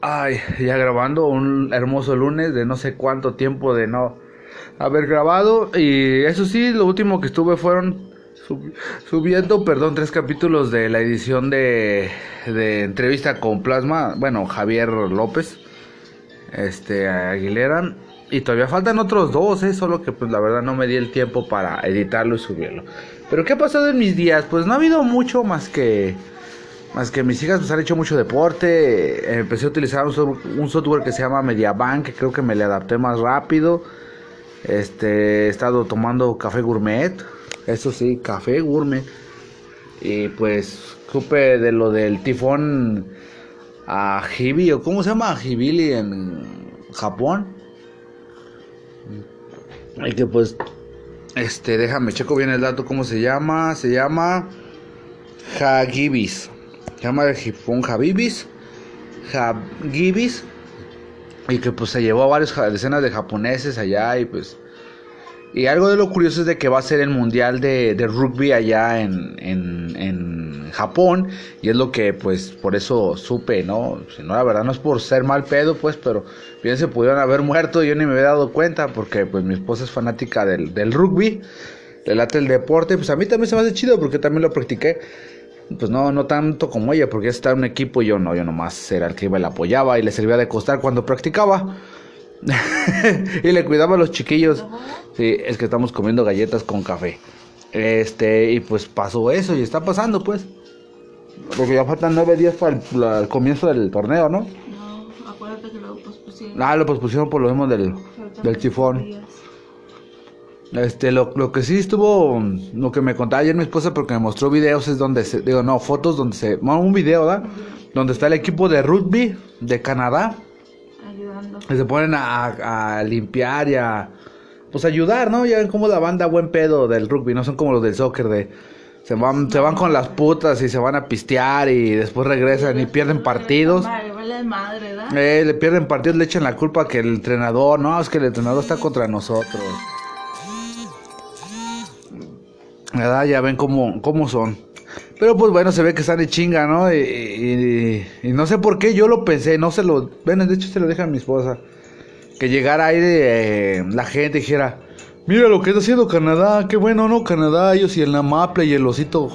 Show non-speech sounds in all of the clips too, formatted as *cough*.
Ay, ya grabando un hermoso lunes de no sé cuánto tiempo de no haber grabado. Y eso sí, lo último que estuve fueron subiendo, perdón, tres capítulos de la edición de, de entrevista con Plasma, bueno, Javier López, este, Aguilera. Y todavía faltan otros dos, ¿eh? solo que pues la verdad no me di el tiempo para editarlo y subirlo. Pero ¿qué ha pasado en mis días? Pues no ha habido mucho más que más que mis hijas pues han hecho mucho deporte. Eh, empecé a utilizar un, software que se llama MediaBank, que creo que me le adapté más rápido. Este, he estado tomando café gourmet. Eso sí, café gourmet. Y pues supe de lo del tifón Ajibi, o cómo se llama Ajibili en Japón. Y que pues, este, déjame, checo bien el dato, ¿cómo se llama? Se llama Hagibis llama Jifón Habibis, Habibis, y que pues se llevó a varias decenas de japoneses allá y pues... Y algo de lo curioso es de que va a ser el mundial de, rugby allá en, en, en, Japón. Y es lo que pues por eso supe, ¿no? Si la verdad no es por ser mal pedo, pues, pero bien se pudieron haber muerto. Yo ni me había dado cuenta porque pues mi esposa es fanática del, del rugby. Le late el deporte. Pues a mí también se me hace chido porque también lo practiqué pues no, no tanto como ella, porque ella está en un equipo y yo no, yo nomás era el que iba y la apoyaba y le servía de costar cuando practicaba. *laughs* y le cuidaba a los chiquillos. Sí, es que estamos comiendo galletas con café. Este, y pues pasó eso y está pasando pues. Porque ya faltan nueve días para el, comienzo del torneo, ¿no? No, acuérdate que lo pospusieron. Ah, lo pospusieron por lo mismo del, del tifón. Este, lo, lo, que sí estuvo, lo que me contaba ayer mi esposa porque me mostró videos es donde se, digo, no, fotos donde se, bueno, un video, ¿verdad? Donde está el equipo de rugby de Canadá. Ayudando. Que se ponen a, a, limpiar y a, pues ayudar, ¿no? Ya ven como la banda buen pedo del rugby, no son como los del soccer de, se van, se van con las putas y se van a pistear y después regresan y pierden partidos. Madre, eh, le pierden partidos, le echan la culpa que el entrenador, no, es que el entrenador está contra nosotros. ¿Verdad? Ya ven cómo, cómo son. Pero pues bueno, se ve que están de chinga, ¿no? Y, no sé por qué yo lo pensé, no se lo... Ven, de hecho se lo deja a mi esposa. Que llegara ahí de, eh, la gente y dijera, mira lo que está haciendo Canadá, qué bueno, ¿no? Canadá, ellos y el Namaple y el osito,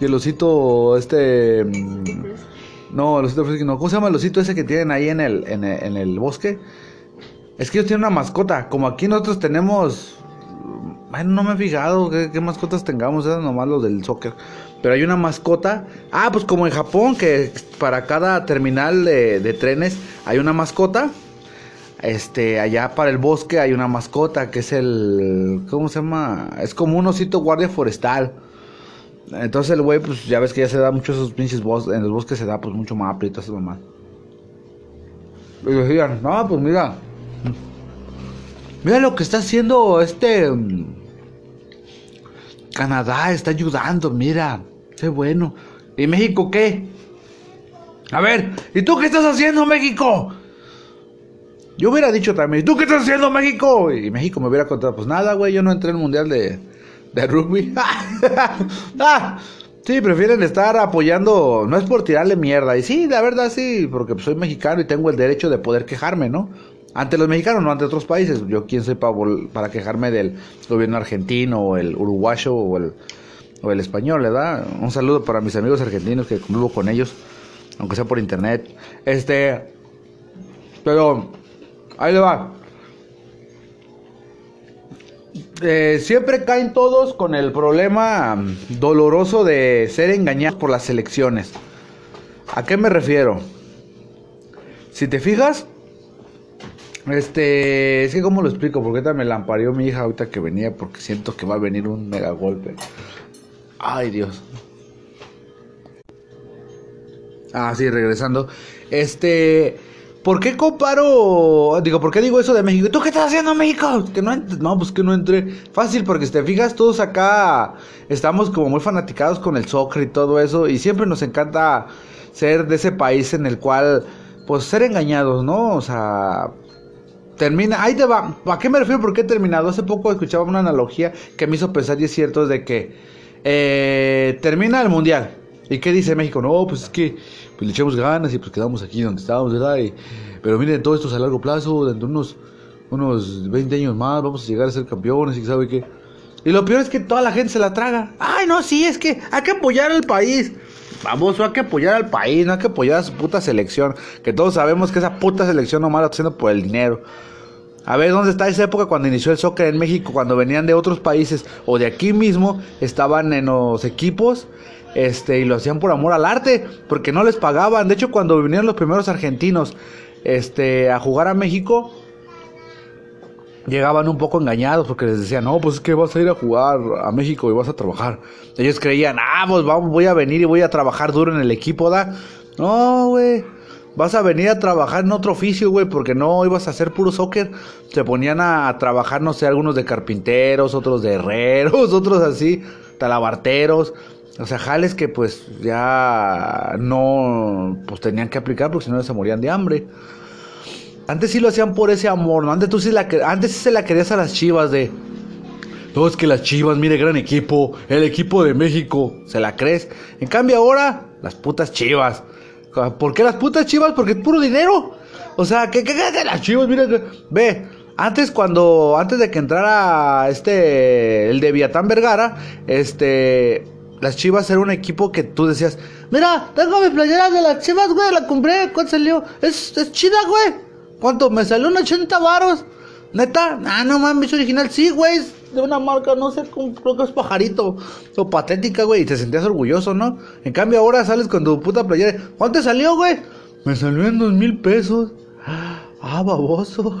y el osito, este... Mm, no, el osito, no, ¿cómo se llama el osito ese que tienen ahí en el, en el, en el bosque? Es que ellos tienen una mascota, como aquí nosotros tenemos bueno, no me he fijado qué, mascotas tengamos, es nomás lo del soccer. Pero hay una mascota. Ah, pues como en Japón, que para cada terminal de, trenes hay una mascota. Este, allá para el bosque hay una mascota que es el. ¿Cómo se llama? Es como un osito guardia forestal. Entonces el güey, pues ya ves que ya se da mucho esos pinches bosques. En los bosques se da pues mucho más aprieto esa mamá. Y decían, no, pues mira. Mira lo que está haciendo este. Canadá está ayudando, mira, qué bueno. ¿Y México qué? A ver, ¿y tú qué estás haciendo, México? Yo hubiera dicho también, ¿y tú qué estás haciendo, México? Y México me hubiera contado, pues nada, güey, yo no entré en el mundial de, de rugby. *laughs* ah, sí, prefieren estar apoyando, no es por tirarle mierda. Y sí, la verdad sí, porque soy mexicano y tengo el derecho de poder quejarme, ¿no? Ante los mexicanos, no ante otros países. Yo quién soy para, quejarme del gobierno argentino o el uruguayo o el, o el español, ¿verdad? Un saludo para mis amigos argentinos que convivo con ellos, aunque sea por internet. Este, pero ahí le va. Eh, siempre caen todos con el problema doloroso de ser engañados por las elecciones. ¿A qué me refiero? Si te fijas, este, es que cómo lo explico, porque ahorita me lampareó mi hija ahorita que venía porque siento que va a venir un mega golpe. Ay, Dios. Ah, sí, regresando. Este, ¿por qué comparo? Digo, ¿por qué digo eso de México? ¿Tú qué estás haciendo México? Que no, no, pues que no entré. Fácil, porque si te fijas, todos acá estamos como muy fanaticados con el soccer y todo eso. Y siempre nos encanta ser de ese país en el cual, pues, ser engañados, ¿no? O sea, Termina, ahí te va. ¿A qué me refiero? ¿Por qué terminado? Hace poco escuchaba una analogía que me hizo pensar y es cierto, de que eh, termina el mundial. ¿Y qué dice México? No, pues es que pues, le echamos ganas y pues quedamos aquí donde estábamos, ¿verdad? Y- pero miren, todo esto es a largo plazo, dentro de unos, unos 20 años más vamos a llegar a ser campeones y sabe qué. Y lo peor es que toda la gente se la traga. Ay, no, sí, es que hay que apoyar al país. Vamos, hay que apoyar al país, no hay que apoyar a su puta selección. Que todos sabemos que esa puta selección nomás la está haciendo por el dinero. A ver, ¿dónde está esa época cuando inició el soccer en México? Cuando venían de otros países o de aquí mismo, estaban en los equipos este, y lo hacían por amor al arte, porque no les pagaban. De hecho, cuando vinieron los primeros argentinos este, a jugar a México, llegaban un poco engañados porque les decían, no, pues es que vas a ir a jugar a México y vas a trabajar. Ellos creían, ah, pues vamos, voy a venir y voy a trabajar duro en el equipo, ¿da? No, güey. Vas a venir a trabajar en otro oficio, güey, porque no ibas a hacer puro soccer. Se ponían a, a trabajar, no sé, algunos de carpinteros, otros de herreros, *laughs* otros así, talabarteros. O sea, jales que pues ya no, pues tenían que aplicar porque si no se morían de hambre. Antes sí lo hacían por ese amor, ¿no? Antes tú sí la, que- antes sí se la querías a las chivas de... No, es que las chivas, mire, gran equipo, el equipo de México, ¿se la crees? En cambio ahora, las putas chivas. ¿Por qué las putas chivas? Porque es puro dinero. O sea, ¿qué, qué, qué las chivas? Mira, que- ve, antes cuando, antes de que entrara este, el de Viatán Vergara, este, las chivas era un equipo que tú decías, mira, tengo mi playera de las chivas, güey, la compré, ¿cuánto salió? Es, es chida, güey. ¿Cuánto? Me salió en 80 varos. Neta, ah, no mames, es original, sí, güey, de una marca, no sé, creo que es pajarito, o patética, güey, y te sentías orgulloso, ¿no? En cambio ahora sales con tu puta playera, ¿cuánto te salió, güey? Me salió en dos mil pesos. Ah, baboso.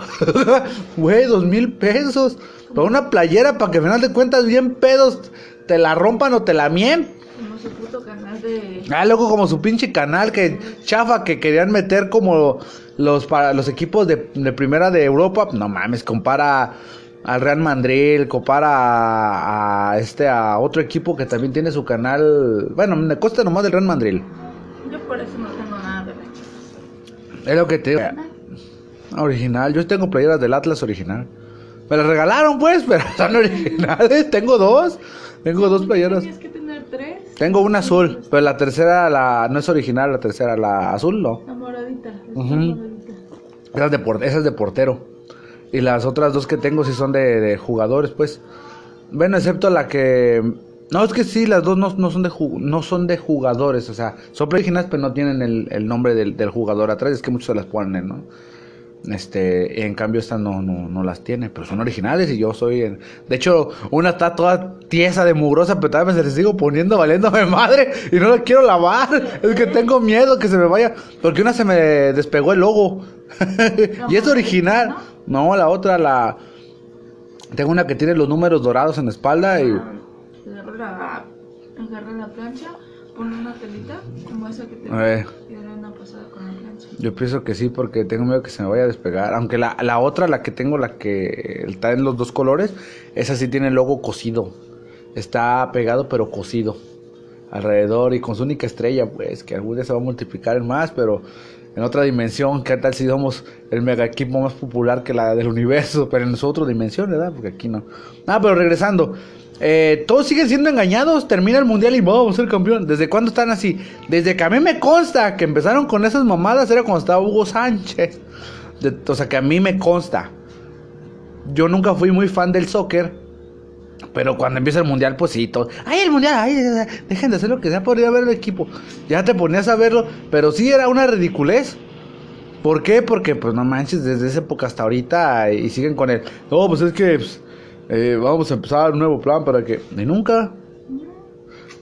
*laughs* Güey, dos mil pesos. Para una playera, para que al final de cuentas bien pedos te la rompan o te la mien. Como su puto canal de. Ah, luego como su pinche canal que chafa que querían meter como los para los equipos de, de primera de Europa, no mames, compara al Real Madrid, compara a, a este a otro equipo que también tiene su canal, bueno, me cuesta nomás del Real Madrid. Yo por eso no tengo nada de Es lo que te digo. Original, yo tengo playeras del Atlas original. Me las regalaron pues, *laughs* pero son originales. Tengo dos. Tengo dos playeras. Tienes que tener tres. Tengo una azul, pero la tercera la no es original, la tercera la azul no. La moradita. es Ujú. la moradita. Esa es de, de portero. Y las otras dos que tengo sí son de, jugadores, pues. Bueno, excepto la que... No, es que sí, las dos no, no son, de no son de jugadores. O sea, son originales, pero no tienen el, el nombre del, del jugador atrás. Es que muchos se las ponen, ¿no? Este, en cambio estas no, no, no las tiene, pero son originales y yo soy... en- De hecho, una está toda tiesa de mugrosa, pero todavía se le sigo poniendo *laughs* valiéndome madre y no la quiero lavar. Es que tengo miedo que se me vaya, porque una se me despegó el logo. *laughs* y es original. No, la otra, la... Tengo una que tiene los números dorados en la espalda y... La, agarra la plancha, pone una telita como esa que te A ver. una pasada con la plancha. Yo pienso que sí, porque tengo miedo que se me vaya a despegar. Aunque la, la otra, la que tengo, la que está en los dos colores, esa sí tiene el logo cosido. Está pegado, pero cosido. Alrededor y con su única estrella, pues, que algún día se va a multiplicar en más, pero en otra dimensión. ¿Qué tal si somos el mega equipo más popular que la del universo? Pero en su otra dimensión, ¿verdad? Porque aquí no. Ah, pero regresando. Eh, todos siguen siendo engañados. Termina el mundial y vamos a ser campeón. ¿Desde cuándo están así? Desde que a mí me consta que empezaron con esas mamadas era cuando estaba Hugo Sánchez. De- o sea, que a mí me consta. Yo nunca fui muy fan del soccer. Pero cuando empieza el mundial, pues sí, todo. ¡Ay, el mundial! ¡Ay, dejen de hacer lo que sea por ir a ver el equipo! Ya te ponías a verlo, pero sí era una ridiculez. ¿Por qué? Porque, pues no manches, desde esa época hasta ahorita y siguen con él. No, pues es que pues, eh, vamos a empezar un nuevo plan para que. Y nunca.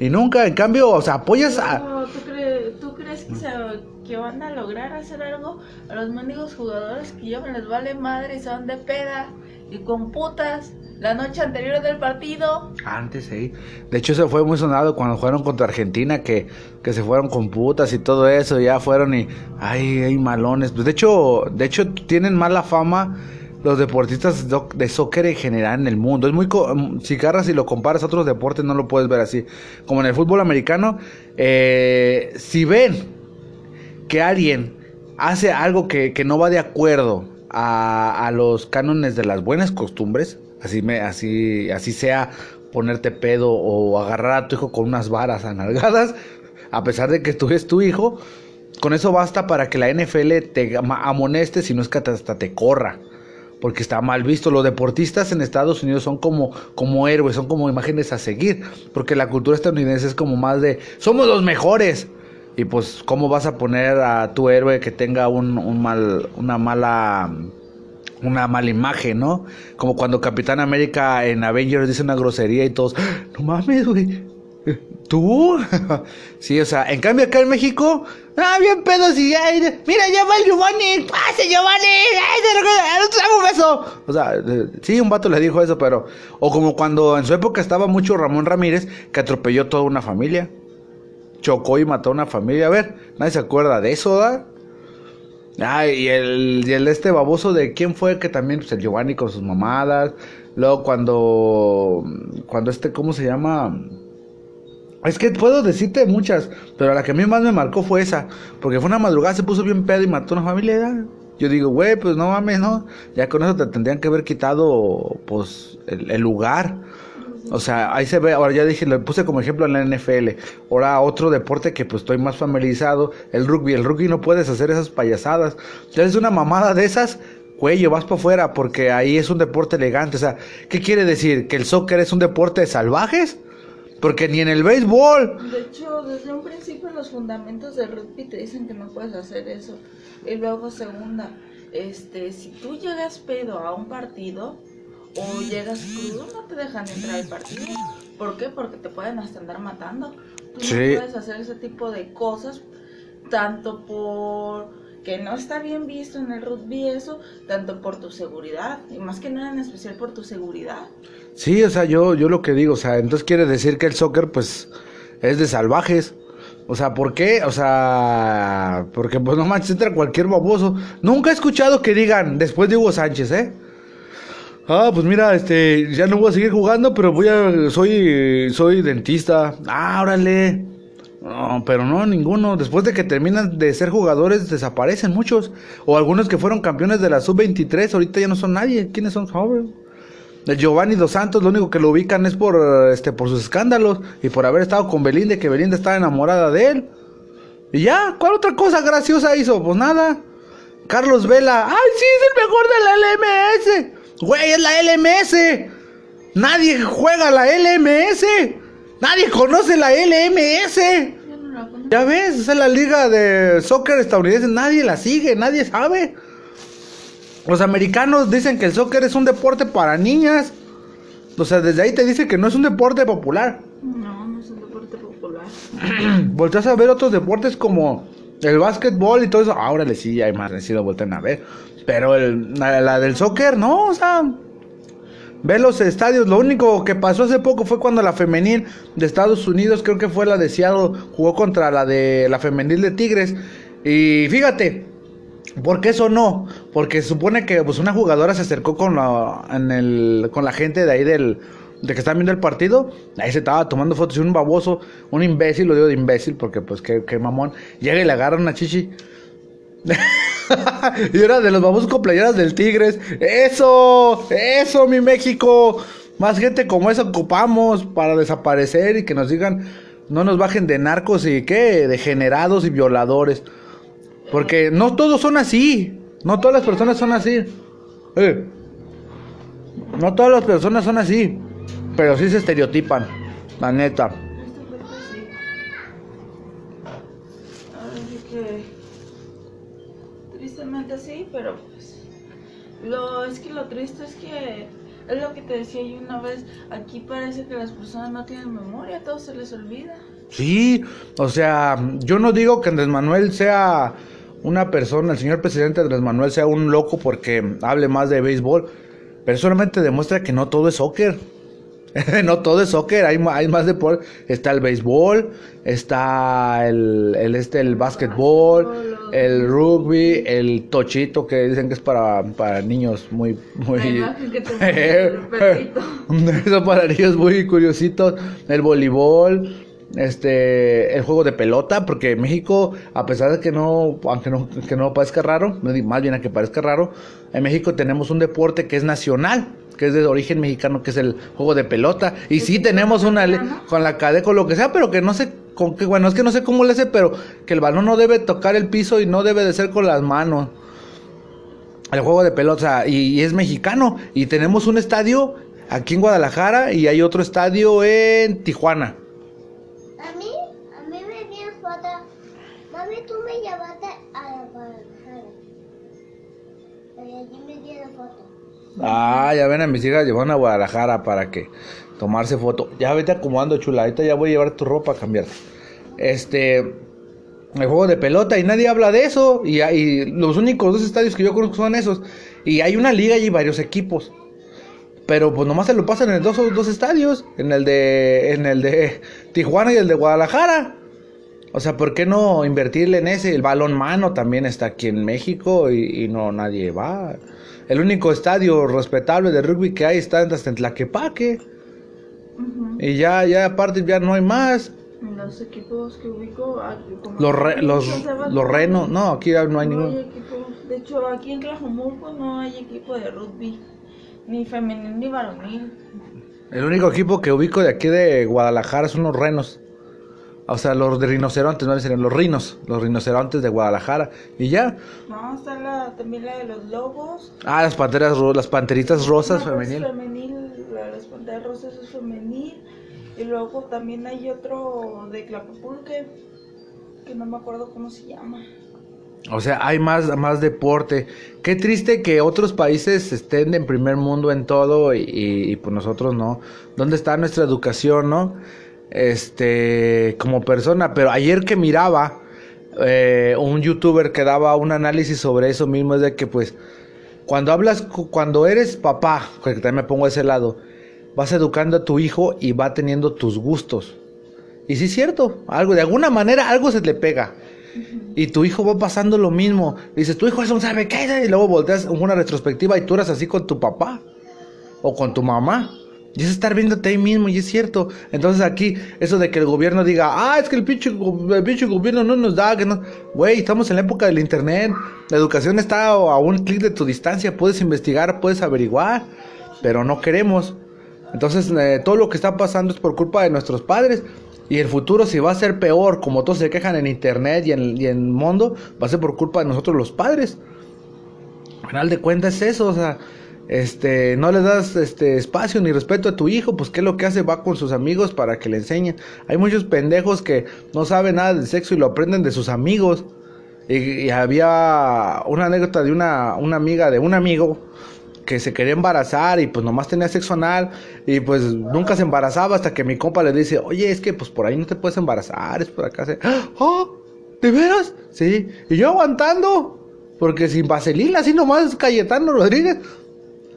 Y nunca, en cambio, o sea, apoyas a. ¿tú, cre- tú crees que, se, van a lograr hacer algo a los mendigos jugadores que ya me les vale madre y son de peda y con putas la noche anterior del partido? Antes, sí. De hecho, eso fue muy sonado cuando jugaron contra Argentina, que, que se fueron con putas y todo eso, ya fueron y, ay, hay malones. Pues de hecho, de hecho, tienen mala fama los deportistas de soccer en general en el mundo. Es muy, si agarras y lo comparas a otros deportes, no lo puedes ver así. Como en el fútbol americano, eh, si ven que alguien hace algo que, que no va de acuerdo a, a los cánones de las buenas costumbres, así me, así, así sea ponerte pedo o agarrar a tu hijo con unas varas anargadas, a pesar de que tú eres tu hijo, con eso basta para que la NFL te amoneste, si no es que hasta te corra. Porque está mal visto. Los deportistas en Estados Unidos son como, como héroes, son como imágenes a seguir. Porque la cultura estadounidense es como más de, somos los mejores. Y pues, ¿cómo vas a poner a tu héroe que tenga un, un mal, una mala una mala imagen, ¿no? Como cuando Capitán América en Avengers dice una grosería y todos, no mames, güey. ¿Tú? *laughs* sí, o sea, en cambio acá en México, ah, bien pedos y, mira, ya va el Giovanni, pase Giovanni, ay, un beso. O sea, sí, un vato le dijo eso, pero, o como cuando en su época estaba mucho Ramón Ramírez, que atropelló toda una familia, chocó y mató a una familia, a ver, nadie se acuerda de eso, ¿verdad? Ah, y el, y el este baboso de quién fue que también, pues el Giovanni con sus mamadas. Luego cuando, cuando este, ¿cómo se llama? Es que puedo decirte muchas, pero la que a mí más me marcó fue esa. Porque fue una madrugada, se puso bien pedo y mató a una familia. Yo digo, güey, pues no mames, ¿no? Ya con eso te tendrían que haber quitado, pues, el lugar. O sea, ahí se ve, ahora ya dije, le puse como ejemplo en la NFL. Ahora otro deporte que pues estoy más familiarizado, el rugby. El rugby no puedes hacer esas payasadas. Ya es una mamada de esas, cuello, vas para afuera, porque ahí es un deporte elegante. O sea, ¿qué quiere decir? ¿Que el soccer es un deporte de salvajes? Porque ni en el béisbol. De hecho, desde un principio los fundamentos del rugby te dicen que no puedes hacer eso. Y luego segunda, este, si tú llegas pedo a un partido, o llegas crudo, no te dejan entrar al partido. ¿Por qué? Porque te pueden hasta andar matando. Tú no puedes hacer ese tipo de cosas, tanto por que no está bien visto en el rugby eso, tanto por tu seguridad, y más que nada en especial por tu seguridad. Sí, o sea, yo, yo lo que digo, o sea, entonces quiere decir que el soccer, pues, es de salvajes. O sea, ¿por qué? O sea, porque pues no manches, entra cualquier baboso. Nunca he escuchado que digan, después de Hugo Sánchez, ¿eh? Ah, pues mira, este, ya no voy a seguir jugando, pero voy a, soy, soy dentista. Ah, órale. No, pero no, ninguno. Después de que terminan de ser jugadores, desaparecen muchos. O algunos que fueron campeones de la sub-23, ahorita ya no son nadie. ¿Quiénes son? jóvenes? El Giovanni Dos Santos, lo único que lo ubican es por, este, por sus escándalos y por haber estado con Belinda, que Belinda estaba enamorada de él. Y ya, ¿cuál otra cosa graciosa hizo? Pues nada. Carlos Vela, ¡ay, sí, es el mejor de la LMS! Güey, es la LMS. Nadie juega la LMS. Nadie conoce la LMS. Ya ves, esa es la liga de soccer estadounidense. Nadie la sigue, nadie sabe. Los americanos dicen que el soccer es un deporte para niñas. O sea, desde ahí te dicen que no es un deporte popular. No, no es un deporte popular. *clears throat* Volteas a ver otros deportes como el básquetbol y todo eso. Ahora le sí, hay más, sí lo vuelten a ver. Pero el, la, del soccer, no, o sea, ve los estadios. Lo único que pasó hace poco fue cuando la femenil de Estados Unidos, creo que fue la de Seattle, jugó contra la de la femenil de Tigres. Y fíjate, ¿por qué eso no? Porque supone que pues, una jugadora se acercó con la, con la gente de ahí del de que están viendo el partido, ahí se estaba tomando fotos y un baboso, un imbécil, lo digo de imbécil porque pues qué, qué mamón, llega y le agarra una chichi. *laughs* y era de los babosos playeras del Tigres. Eso, eso, mi México. Más gente como esa ocupamos para desaparecer y que nos digan, no nos bajen de narcos y qué, degenerados y violadores. Porque no todos son así. No todas las personas son así. Eh, no todas las personas son así. Pero sí se estereotipan. La neta. sí, pero pues lo es que lo triste es que es lo que te decía yo una vez, aquí parece que las personas no tienen memoria, todo se les olvida. Sí, o sea, yo no digo que Andrés Manuel sea una persona, el señor presidente Andrés Manuel sea un loco porque hable más de béisbol, pero solamente demuestra que no todo es soccer. *laughs* no todo es soccer, hay, hay más deporte. Está el béisbol, está el, el, este, el básquetbol, el rugby, el tochito que dicen que es para, para niños muy... muy *laughs* Eso para niños muy curiositos. El voleibol, este el juego de pelota porque México a pesar de que no aunque no que no parezca raro más bien a que parezca raro en México tenemos un deporte que es nacional que es de origen mexicano, que es el juego de pelota. Y sí tenemos una ley con la cadena, con lo que sea, pero que no se con que, bueno, es que no sé cómo le hace, pero que el balón no debe tocar el piso y no debe de ser con las manos. El juego de pelota, y, y es mexicano. Y tenemos un estadio aquí en Guadalajara y hay otro estadio en Tijuana. Ah, ya ven a mis hijas llevaron a Guadalajara para que tomarse foto. Ya vete acomodando chula, ahorita ya voy a llevar tu ropa a cambiarte. Este, el juego de pelota y nadie habla de eso. Y, los únicos dos estadios que yo conozco son esos. Y hay una liga y varios equipos. Pero pues nomás se lo pasan en dos, dos estadios. En el de. En el de Tijuana y el de Guadalajara. O sea, ¿por qué no invertirle en ese? El balón mano también está aquí en México y no nadie va. El único estadio respetable de rugby que hay está en Tlaquepaque. Ujú. Y ya, ya aparte ya no hay más. Los equipos que ubico, aquí como Los, re- renos, no, aquí ya no hay no ningún. equipos. De hecho, aquí en Tlajomulco no hay equipo de rugby, ni femenil ni varonil. El único equipo que ubico de aquí de Guadalajara son los renos. O sea, los de rinocerontes, no serían los rinos, los rinocerontes de Guadalajara. Y ya. No, está la, también la de los lobos. Ah, las panteras, las panteritas rosas No, femenil. femenil, las panteras rosas es femenil. Y luego también hay otro de Clapapulque, que no me acuerdo cómo se llama. O sea, hay más, más deporte. Qué triste que otros países estén en primer mundo en todo y, y, y, pues nosotros no. ¿Dónde está nuestra educación, no? Este, como persona. Pero ayer que miraba eh, un youtuber que daba un análisis sobre eso mismo, es de que pues cuando hablas, cu- cuando eres papá, que también me pongo a ese lado, vas educando a tu hijo y va teniendo tus gustos. Y sí es cierto, algo, de alguna manera algo se le pega. Y tu hijo va pasando lo mismo. Dices, tu hijo es un sabe qué. Y luego volteas una retrospectiva y tú eras así con tu papá. O con tu mamá. Y es estar viéndote ahí mismo, y es cierto. Entonces aquí, eso de que el gobierno diga, ah, es que el pinche, el pinche gobierno no nos da, que no. Güey, estamos en la época del internet. La educación está a un clic de tu distancia. Puedes investigar, puedes averiguar. Pero no queremos. Entonces, eh, todo lo que está pasando es por culpa de nuestros padres. Y el futuro, si va a ser peor, como todos se quejan en internet y en, y en el mundo, va a ser por culpa de nosotros los padres. Al final de cuentas es eso, o sea, este, no le das este espacio ni respeto a tu hijo, pues qué es lo que hace, va con sus amigos para que le enseñen. Hay muchos pendejos que no saben nada del sexo y lo aprenden de sus amigos. Y, había una anécdota de una, una amiga de un amigo que se quería embarazar y pues nomás tenía sexo anal y pues nunca se embarazaba hasta que mi compa le dice, oye, es que pues por ahí no te puedes embarazar, es por acá. ¡Ah! ¿De veras? Sí. Y yo aguantando, porque sin vaselina, así nomás Cayetano Rodríguez.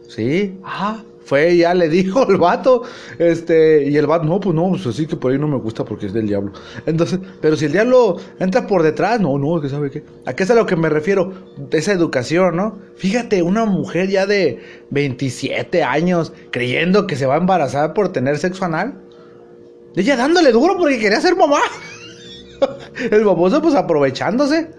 Sí, ah, fue, ya le dijo *laughs* el vato, este, y el vato, no, pues no, pues así que por ahí no me gusta porque es del diablo. Entonces, pero si el diablo entra por detrás, no, no, que sabe qué. ¿A qué es a lo que me refiero? Esa educación, ¿no? Fíjate, una mujer ya de 27 años creyendo que se va a embarazar por tener sexo anal. Ella dándole duro porque quería ser mamá. *laughs* el baboso pues aprovechándose.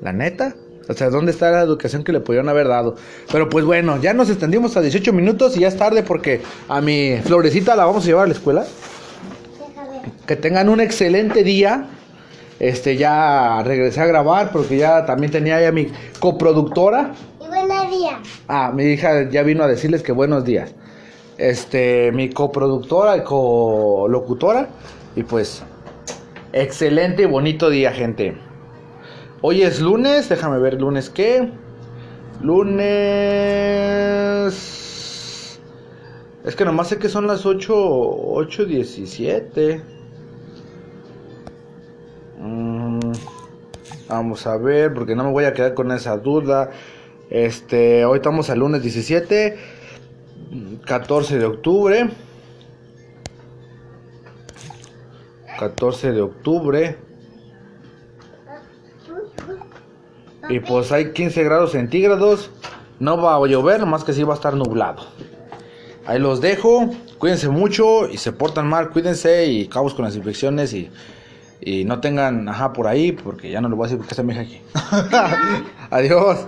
La neta. O sea, ¿dónde está la educación que le pudieron haber dado? Pero pues bueno, ya nos extendimos a 18 minutos y ya es tarde porque a mi florecita la vamos a llevar a la escuela. Que tengan un excelente día. Este, ya regresé a grabar porque ya también tenía ya mi coproductora. Y buenos días. Ah, mi hija ya vino a decirles que buenos días. Este, mi coproductora y colocutora. Y pues, excelente y bonito día, gente. Hoy es lunes, déjame ver, lunes qué. Lunes. Es que nomás sé que son las 8, 8.17. Mm, vamos a ver, porque no me voy a quedar con esa duda. Este, hoy estamos al lunes 17, 14 de octubre. 14 de octubre. Y pues hay 15 grados centígrados. No va a llover, más que sí va a estar nublado. Ahí los dejo. Cuídense mucho y se portan mal. Cuídense y cabos con las infecciones y, y no tengan ajá por ahí, porque ya no lo voy a decir porque está mi hija aquí. *laughs* Adiós.